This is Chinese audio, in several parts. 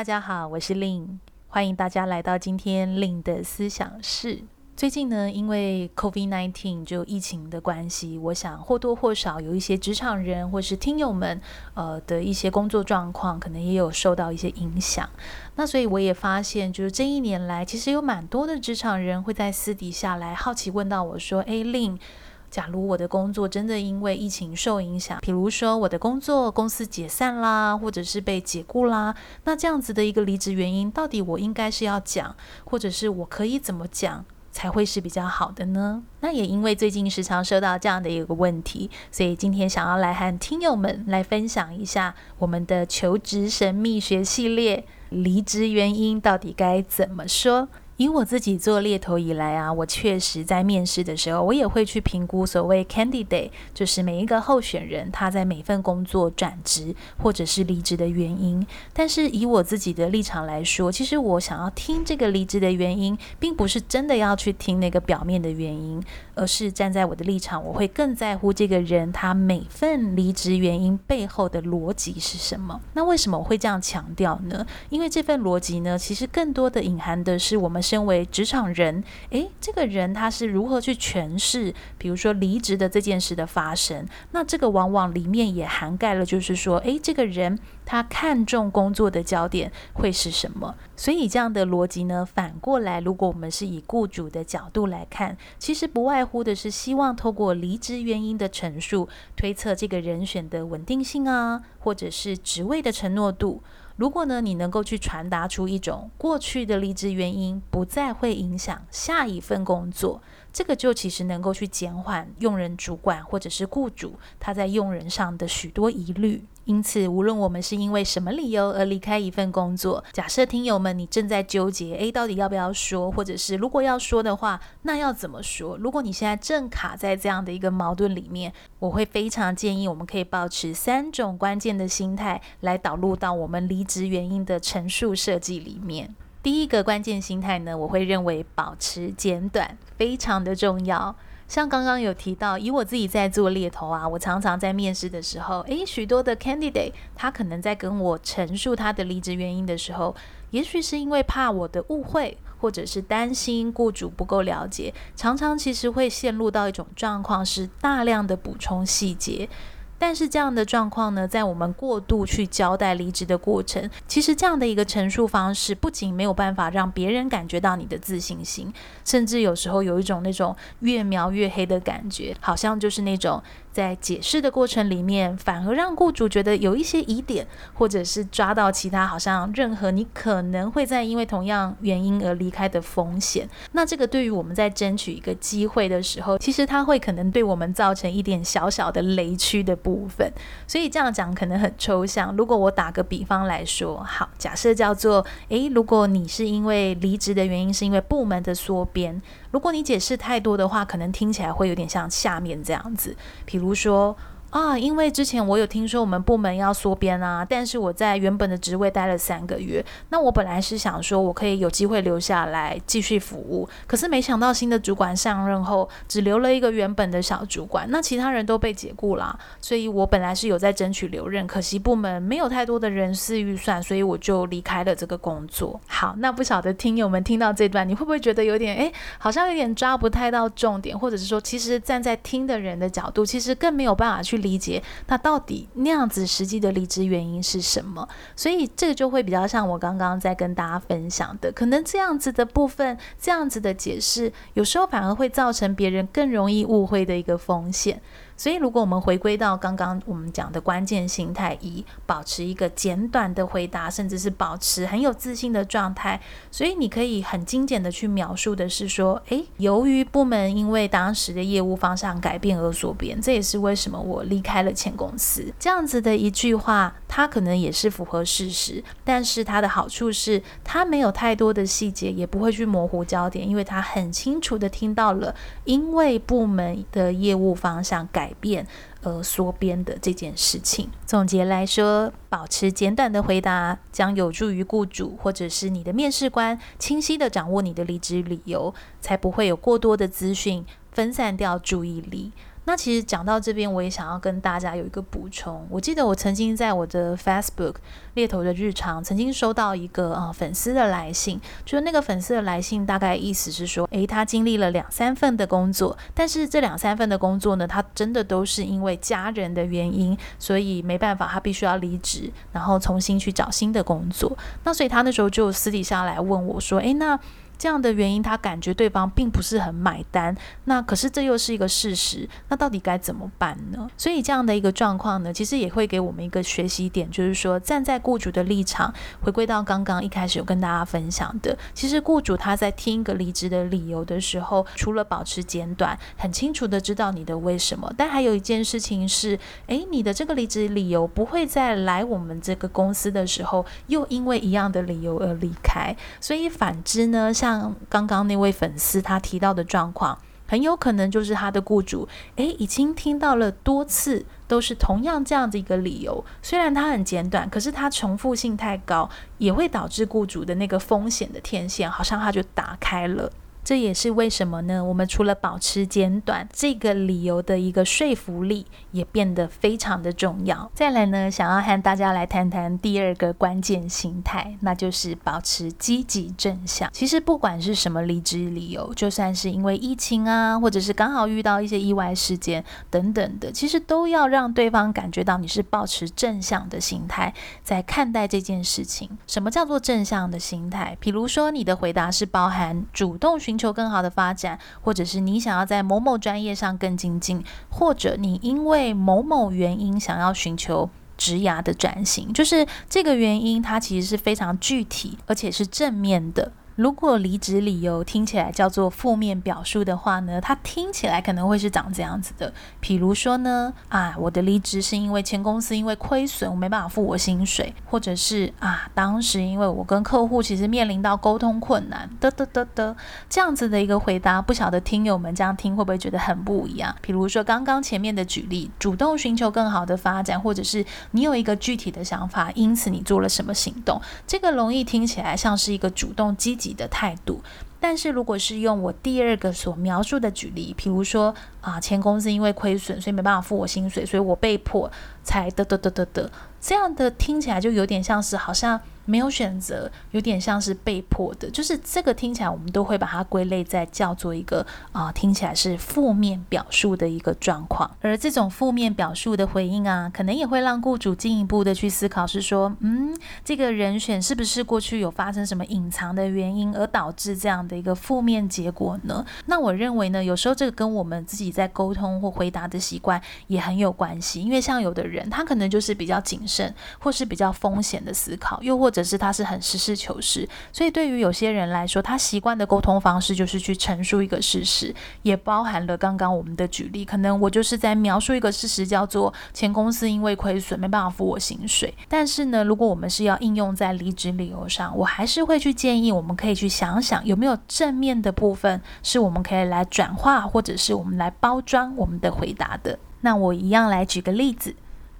大家好，我是 Lin，欢迎大家来到今天 Lin 的思想室。最近呢，因为 COVID-19 就疫情的关系，我想或多或少有一些职场人或是听友们，呃的一些工作状况，可能也有受到一些影响。那所以我也发现，就是这一年来，其实有蛮多的职场人会在私底下来好奇问到我说：“哎，Lin。”假如我的工作真的因为疫情受影响，比如说我的工作公司解散啦，或者是被解雇啦，那这样子的一个离职原因，到底我应该是要讲，或者是我可以怎么讲才会是比较好的呢？那也因为最近时常收到这样的一个问题，所以今天想要来和听友们来分享一下我们的求职神秘学系列，离职原因到底该怎么说？以我自己做猎头以来啊，我确实在面试的时候，我也会去评估所谓 candidate，就是每一个候选人他在每份工作转职或者是离职的原因。但是以我自己的立场来说，其实我想要听这个离职的原因，并不是真的要去听那个表面的原因，而是站在我的立场，我会更在乎这个人他每份离职原因背后的逻辑是什么。那为什么我会这样强调呢？因为这份逻辑呢，其实更多的隐含的是我们。身为职场人，诶，这个人他是如何去诠释，比如说离职的这件事的发生？那这个往往里面也涵盖了，就是说，诶，这个人他看重工作的焦点会是什么？所以这样的逻辑呢，反过来，如果我们是以雇主的角度来看，其实不外乎的是希望透过离职原因的陈述，推测这个人选的稳定性啊，或者是职位的承诺度。如果呢，你能够去传达出一种过去的离职原因不再会影响下一份工作，这个就其实能够去减缓用人主管或者是雇主他在用人上的许多疑虑。因此，无论我们是因为什么理由而离开一份工作，假设听友们你正在纠结，诶，到底要不要说，或者是如果要说的话，那要怎么说？如果你现在正卡在这样的一个矛盾里面，我会非常建议我们可以保持三种关键的心态来导入到我们离职原因的陈述设计里面。第一个关键心态呢，我会认为保持简短非常的重要。像刚刚有提到，以我自己在做猎头啊，我常常在面试的时候，诶，许多的 candidate 他可能在跟我陈述他的离职原因的时候，也许是因为怕我的误会，或者是担心雇主不够了解，常常其实会陷入到一种状况，是大量的补充细节。但是这样的状况呢，在我们过度去交代离职的过程，其实这样的一个陈述方式，不仅没有办法让别人感觉到你的自信心，甚至有时候有一种那种越描越黑的感觉，好像就是那种。在解释的过程里面，反而让雇主觉得有一些疑点，或者是抓到其他好像任何你可能会在因为同样原因而离开的风险。那这个对于我们在争取一个机会的时候，其实它会可能对我们造成一点小小的雷区的部分。所以这样讲可能很抽象。如果我打个比方来说，好，假设叫做，诶，如果你是因为离职的原因是因为部门的缩编。如果你解释太多的话，可能听起来会有点像下面这样子，比比如说。啊，因为之前我有听说我们部门要缩编啊，但是我在原本的职位待了三个月，那我本来是想说我可以有机会留下来继续服务，可是没想到新的主管上任后，只留了一个原本的小主管，那其他人都被解雇啦，所以我本来是有在争取留任，可惜部门没有太多的人事预算，所以我就离开了这个工作。好，那不晓得听友们听到这段，你会不会觉得有点诶，好像有点抓不太到重点，或者是说，其实站在听的人的角度，其实更没有办法去。理解，那到底那样子实际的离职原因是什么？所以这个就会比较像我刚刚在跟大家分享的，可能这样子的部分，这样子的解释，有时候反而会造成别人更容易误会的一个风险。所以，如果我们回归到刚刚我们讲的关键心态，一保持一个简短的回答，甚至是保持很有自信的状态。所以，你可以很精简的去描述的是说，诶，由于部门因为当时的业务方向改变而所变，这也是为什么我离开了前公司。这样子的一句话，它可能也是符合事实，但是它的好处是，它没有太多的细节，也不会去模糊焦点，因为它很清楚的听到了，因为部门的业务方向改。改变而缩编的这件事情。总结来说，保持简短的回答将有助于雇主或者是你的面试官清晰的掌握你的离职理由，才不会有过多的资讯分散掉注意力。那其实讲到这边，我也想要跟大家有一个补充。我记得我曾经在我的 Facebook 猎头的日常，曾经收到一个啊、粉丝的来信，就是那个粉丝的来信，大概意思是说，诶，他经历了两三份的工作，但是这两三份的工作呢，他真的都是因为家人的原因，所以没办法，他必须要离职，然后重新去找新的工作。那所以他那时候就私底下来问我说，诶，那。这样的原因，他感觉对方并不是很买单。那可是这又是一个事实，那到底该怎么办呢？所以这样的一个状况呢，其实也会给我们一个学习点，就是说站在雇主的立场，回归到刚刚一开始有跟大家分享的，其实雇主他在听一个离职的理由的时候，除了保持简短，很清楚的知道你的为什么，但还有一件事情是，诶，你的这个离职理由不会在来我们这个公司的时候，又因为一样的理由而离开。所以反之呢，像像刚刚那位粉丝他提到的状况，很有可能就是他的雇主，诶，已经听到了多次，都是同样这样的一个理由。虽然它很简短，可是它重复性太高，也会导致雇主的那个风险的天线，好像它就打开了。这也是为什么呢？我们除了保持简短，这个理由的一个说服力也变得非常的重要。再来呢，想要和大家来谈谈第二个关键心态，那就是保持积极正向。其实不管是什么离职理由，就算是因为疫情啊，或者是刚好遇到一些意外事件等等的，其实都要让对方感觉到你是保持正向的心态在看待这件事情。什么叫做正向的心态？比如说你的回答是包含主动寻求更好的发展，或者是你想要在某某专业上更精进，或者你因为某某原因想要寻求职涯的转型，就是这个原因，它其实是非常具体，而且是正面的。如果离职理由听起来叫做负面表述的话呢，它听起来可能会是长这样子的。比如说呢，啊，我的离职是因为前公司因为亏损，我没办法付我薪水，或者是啊，当时因为我跟客户其实面临到沟通困难，得得得得，这样子的一个回答，不晓得听友们这样听会不会觉得很不一样？比如说刚刚前面的举例，主动寻求更好的发展，或者是你有一个具体的想法，因此你做了什么行动，这个容易听起来像是一个主动积极的态度，但是如果是用我第二个所描述的举例，比如说啊，前公司因为亏损，所以没办法付我薪水，所以我被迫才得得得得得，这样的听起来就有点像是好像。没有选择，有点像是被迫的，就是这个听起来，我们都会把它归类在叫做一个啊、听起来是负面表述的一个状况。而这种负面表述的回应啊，可能也会让雇主进一步的去思考，是说，嗯，这个人选是不是过去有发生什么隐藏的原因，而导致这样的一个负面结果呢？那我认为呢，有时候这个跟我们自己在沟通或回答的习惯也很有关系，因为像有的人，他可能就是比较谨慎，或是比较风险的思考，又或者。可是他是很实事求是，所以对于有些人来说，他习惯的沟通方式就是去陈述一个事实，也包含了刚刚我们的举例。可能我就是在描述一个事实，叫做前公司因为亏损没办法付我薪水。但是呢，如果我们是要应用在离职理由上，我还是会去建议，我们可以去想想有没有正面的部分，是我们可以来转化，或者是我们来包装我们的回答的。那我一样来举个例子，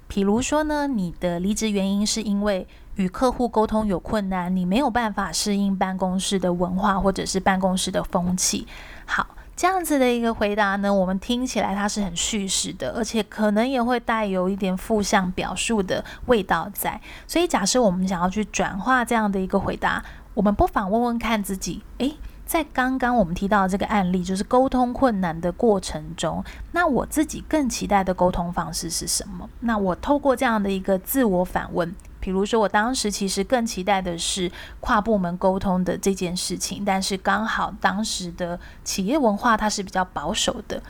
比如说呢，你的离职原因是因为。与客户沟通有困难，你没有办法适应办公室的文化或者是办公室的风气。好，这样子的一个回答呢，我们听起来它是很叙事的，而且可能也会带有一点负向表述的味道在。所以，假设我们想要去转化这样的一个回答，我们不妨问问看自己：诶，在刚刚我们提到的这个案例，就是沟通困难的过程中，那我自己更期待的沟通方式是什么？那我透过这样的一个自我反问。比如说，我当时其实更期待的是跨部门沟通的这件事情，但是刚好当时的企业文化它是比较保守的，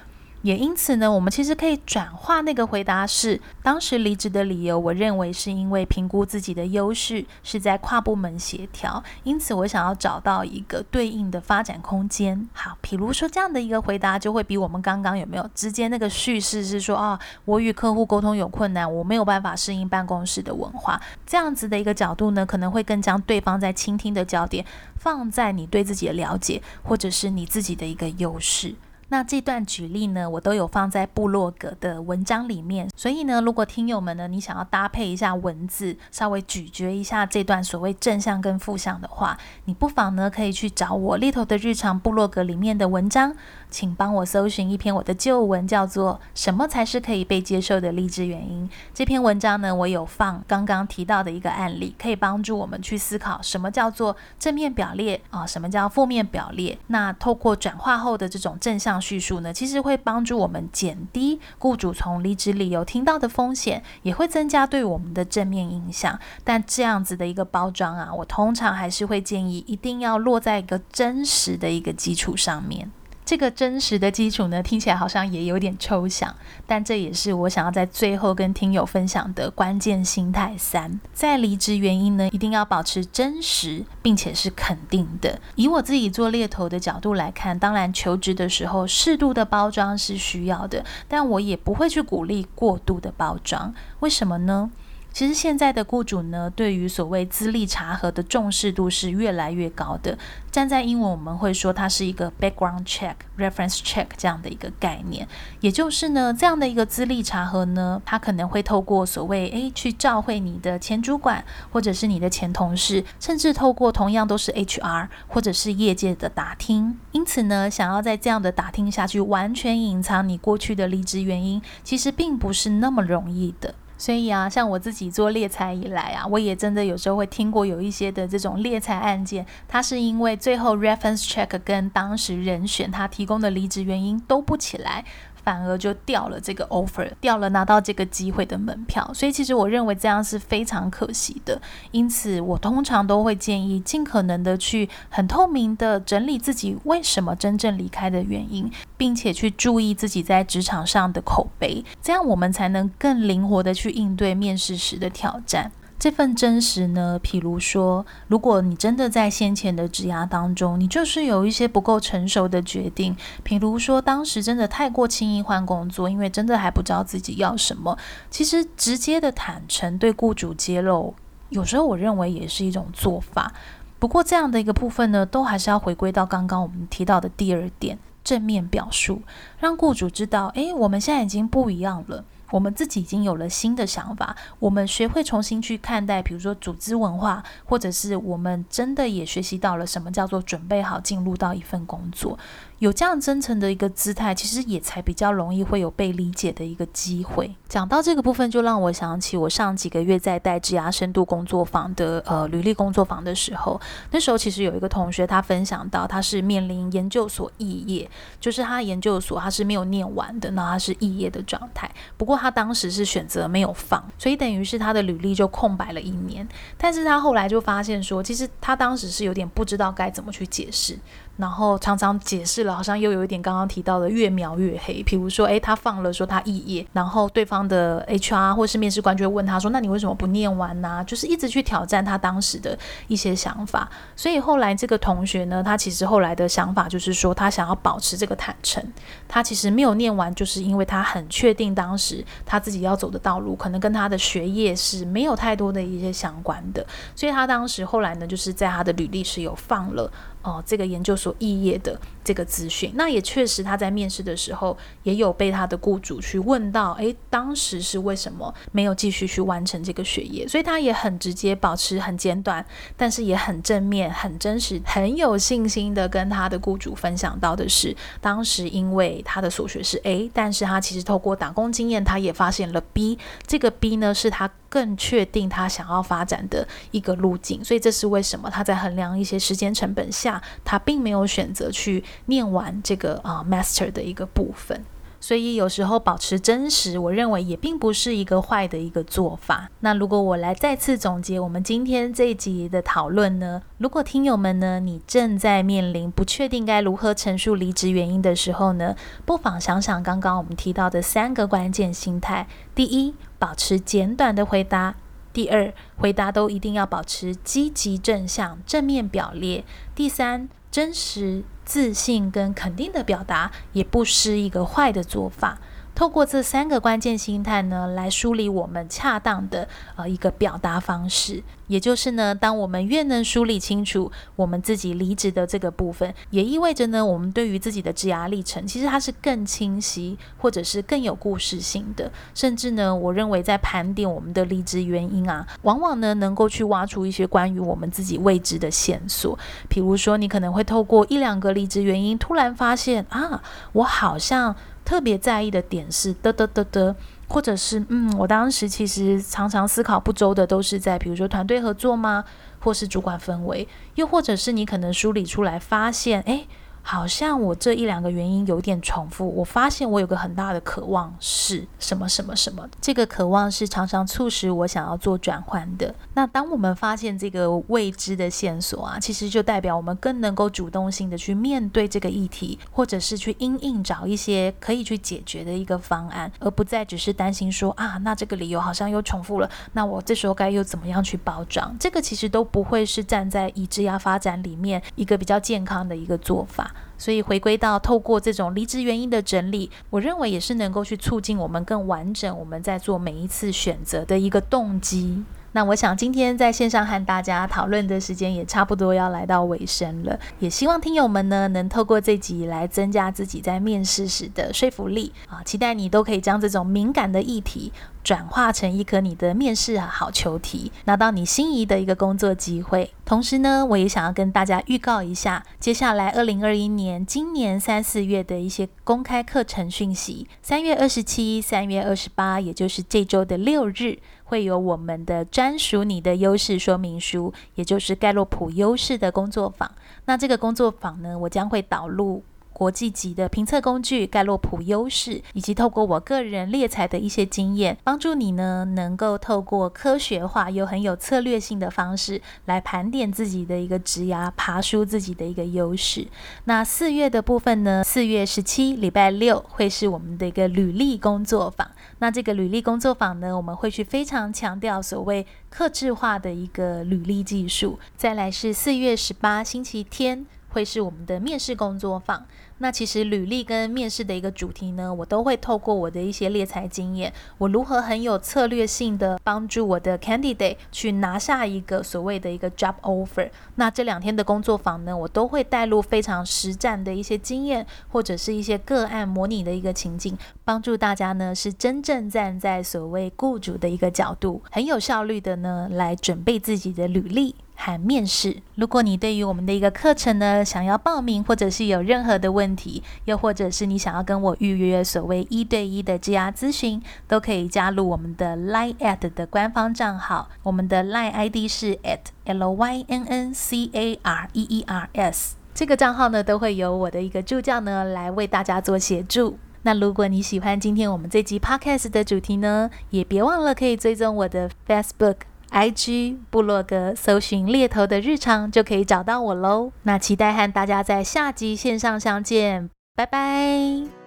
也因此呢，我们其实可以转化那个回答是，当时离职的理由，我认为是因为评估自己的优势是在跨部门协调，因此我想要找到一个对应的发展空间。好，比如说这样的一个回答，就会比我们刚刚有没有直接那个叙事是说啊，我与客户沟通有困难，我没有办法适应办公室的文化，这样子的一个角度呢，可能会更将对方在倾听的焦点放在你对自己的了解，或者是你自己的一个优势。那这段举例呢，我都有放在部落格的文章里面，所以呢，如果听友们呢，你想要搭配一下文字，稍微咀嚼一下这段所谓正向跟负向的话，你不妨呢可以去找我猎头的日常部落格里面的文章，请帮我搜寻一篇我的旧文，叫做《什么才是可以被接受的离职原因》。这篇文章呢，我有放刚刚提到的一个案例，可以帮助我们去思考什么叫做正面表列啊，什么叫负面表列。那透过转化后的这种正向。叙述呢，其实会帮助我们减低雇主从离职理由听到的风险，也会增加对我们的正面影响。但这样子的一个包装啊，我通常还是会建议一定要落在一个真实的一个基础上面。这个真实的基础呢，听起来好像也有点抽象，但这也是我想要在最后跟听友分享的关键心态三。在离职原因呢，一定要保持真实，并且是肯定的。以我自己做猎头的角度来看，当然求职的时候适度的包装是需要的，但我也不会去鼓励过度的包装。为什么呢？其实现在的雇主呢，对于所谓资历查核的重视度是越来越高的。站在英文，我们会说它是一个 background check、reference check 这样的一个概念。也就是呢，这样的一个资历查核呢，它可能会透过所谓诶去照会你的前主管，或者是你的前同事，甚至透过同样都是 HR 或者是业界的打听。因此呢，想要在这样的打听下去，完全隐藏你过去的离职原因，其实并不是那么容易的。所以啊，像我自己做猎财以来啊，我也真的有时候会听过有一些的这种猎财案件，它是因为最后 reference check 跟当时人选他提供的离职原因都不起来。反而就掉了这个 offer，掉了拿到这个机会的门票，所以其实我认为这样是非常可惜的。因此，我通常都会建议尽可能的去很透明的整理自己为什么真正离开的原因，并且去注意自己在职场上的口碑，这样我们才能更灵活的去应对面试时的挑战。这份真实呢，譬如说，如果你真的在先前的职涯当中，你就是有一些不够成熟的决定，譬如说当时真的太过轻易换工作，因为真的还不知道自己要什么。其实直接的坦诚对雇主揭露，有时候我认为也是一种做法。不过这样的一个部分呢，都还是要回归到刚刚我们提到的第二点，正面表述，让雇主知道，诶，我们现在已经不一样了。我们自己已经有了新的想法，我们学会重新去看待，比如说组织文化，或者是我们真的也学习到了什么叫做准备好进入到一份工作。有这样真诚的一个姿态，其实也才比较容易会有被理解的一个机会。讲到这个部分，就让我想起我上几个月在带职涯深度工作坊的呃履历工作坊的时候，那时候其实有一个同学他分享到，他是面临研究所肄业，就是他研究所他是没有念完的，那他是肄业的状态。不过他当时是选择没有放，所以等于是他的履历就空白了一年。但是他后来就发现说，其实他当时是有点不知道该怎么去解释。然后常常解释了，好像又有一点刚刚提到的越描越黑。比如说，诶，他放了说他肄业，然后对方的 HR 或是面试官就会问他说：“那你为什么不念完呢？”就是一直去挑战他当时的一些想法。所以后来这个同学呢，他其实后来的想法就是说，他想要保持这个坦诚。他其实没有念完，就是因为他很确定当时他自己要走的道路可能跟他的学业是没有太多的一些相关的。所以他当时后来呢，就是在他的履历是有放了。哦，这个研究所肄业的这个资讯，那也确实他在面试的时候也有被他的雇主去问到，诶，当时是为什么没有继续去完成这个学业？所以他也很直接，保持很简短，但是也很正面、很真实、很有信心的跟他的雇主分享到的是，当时因为他的所学是 A，但是他其实透过打工经验，他也发现了 B，这个 B 呢是他更确定他想要发展的一个路径，所以这是为什么他在衡量一些时间成本下，他并没有选择去念完这个啊、master 的一个部分。所以有时候保持真实，我认为也并不是一个坏的一个做法。那如果我来再次总结我们今天这一集的讨论呢？如果听友们呢，你正在面临不确定该如何陈述离职原因的时候呢，不妨想想刚刚我们提到的三个关键心态：第一，保持简短的回答；第二，回答都一定要保持积极正向、正面表列；第三，真实、自信跟肯定的表达，也不失一个坏的做法。透过这三个关键心态呢，来梳理我们恰当的呃一个表达方式。也就是呢，当我们越能梳理清楚我们自己离职的这个部分，也意味着呢，我们对于自己的职涯历程，其实它是更清晰，或者是更有故事性的。甚至呢，我认为在盘点我们的离职原因啊，往往呢能够去挖出一些关于我们自己未知的线索。比如说，你可能会透过一两个离职原因，突然发现啊，我好像。特别在意的点是的的的的，或者是嗯，我当时其实常常思考不周的，都是在比如说团队合作吗？或是主管氛围，又或者是你可能梳理出来发现，诶。好像我这一两个原因有点重复。我发现我有个很大的渴望是什么什么什么，这个渴望是常常促使我想要做转换的。那当我们发现这个未知的线索啊，其实就代表我们更能够主动性的去面对这个议题，或者是去因应找一些可以去解决的一个方案，而不再只是担心说啊，那这个理由好像又重复了，那我这时候该又怎么样去包装？这个其实都不会是站在以职涯发展里面一个比较健康的一个做法。所以回归到透过这种离职原因的整理，我认为也是能够去促进我们更完整，我们在做每一次选择的一个动机。那我想今天在线上和大家讨论的时间也差不多要来到尾声了，也希望听友们呢能透过这集来增加自己在面试时的说服力啊！期待你都可以将这种敏感的议题转化成一颗你的面试好球题，拿到你心仪的一个工作机会。同时呢，我也想要跟大家预告一下，接下来二零二一年今年三四月的一些公开课程讯息，三月二十七、三月二十八，也就是这周的六日。会有我们的专属你的优势说明书，也就是盖洛普优势的工作坊。那这个工作坊呢，我将会导入。国际级的评测工具盖洛普优势，以及透过我个人猎才的一些经验，帮助你呢能够透过科学化又很有策略性的方式来盘点自己的一个职涯，爬梳自己的一个优势。那四月的部分呢，四月十七礼拜六会是我们的一个履历工作坊。那这个履历工作坊呢，我们会去非常强调所谓克制化的一个履历技术。再来是四月十八星期天。会是我们的面试工作坊。那其实履历跟面试的一个主题呢，我都会透过我的一些猎才经验，我如何很有策略性的帮助我的 candidate 去拿下一个所谓的一个 job offer。那这两天的工作坊呢，我都会带入非常实战的一些经验，或者是一些个案模拟的一个情境，帮助大家呢是真正站在所谓雇主的一个角度，很有效率的呢来准备自己的履历。和面试。如果你对于我们的一个课程呢，想要报名，或者是有任何的问题，又或者是你想要跟我预约所谓一对一的 G R 咨询，都可以加入我们的 Line at 的官方账号。我们的 Line ID 是 at L Y N N C A R E E R S。这个账号呢，都会由我的一个助教呢来为大家做协助。那如果你喜欢今天我们这集 Podcast 的主题呢，也别忘了可以追踪我的 Facebook。IG 部落格搜寻猎头的日常就可以找到我喽。那期待和大家在下集线上相见，拜拜。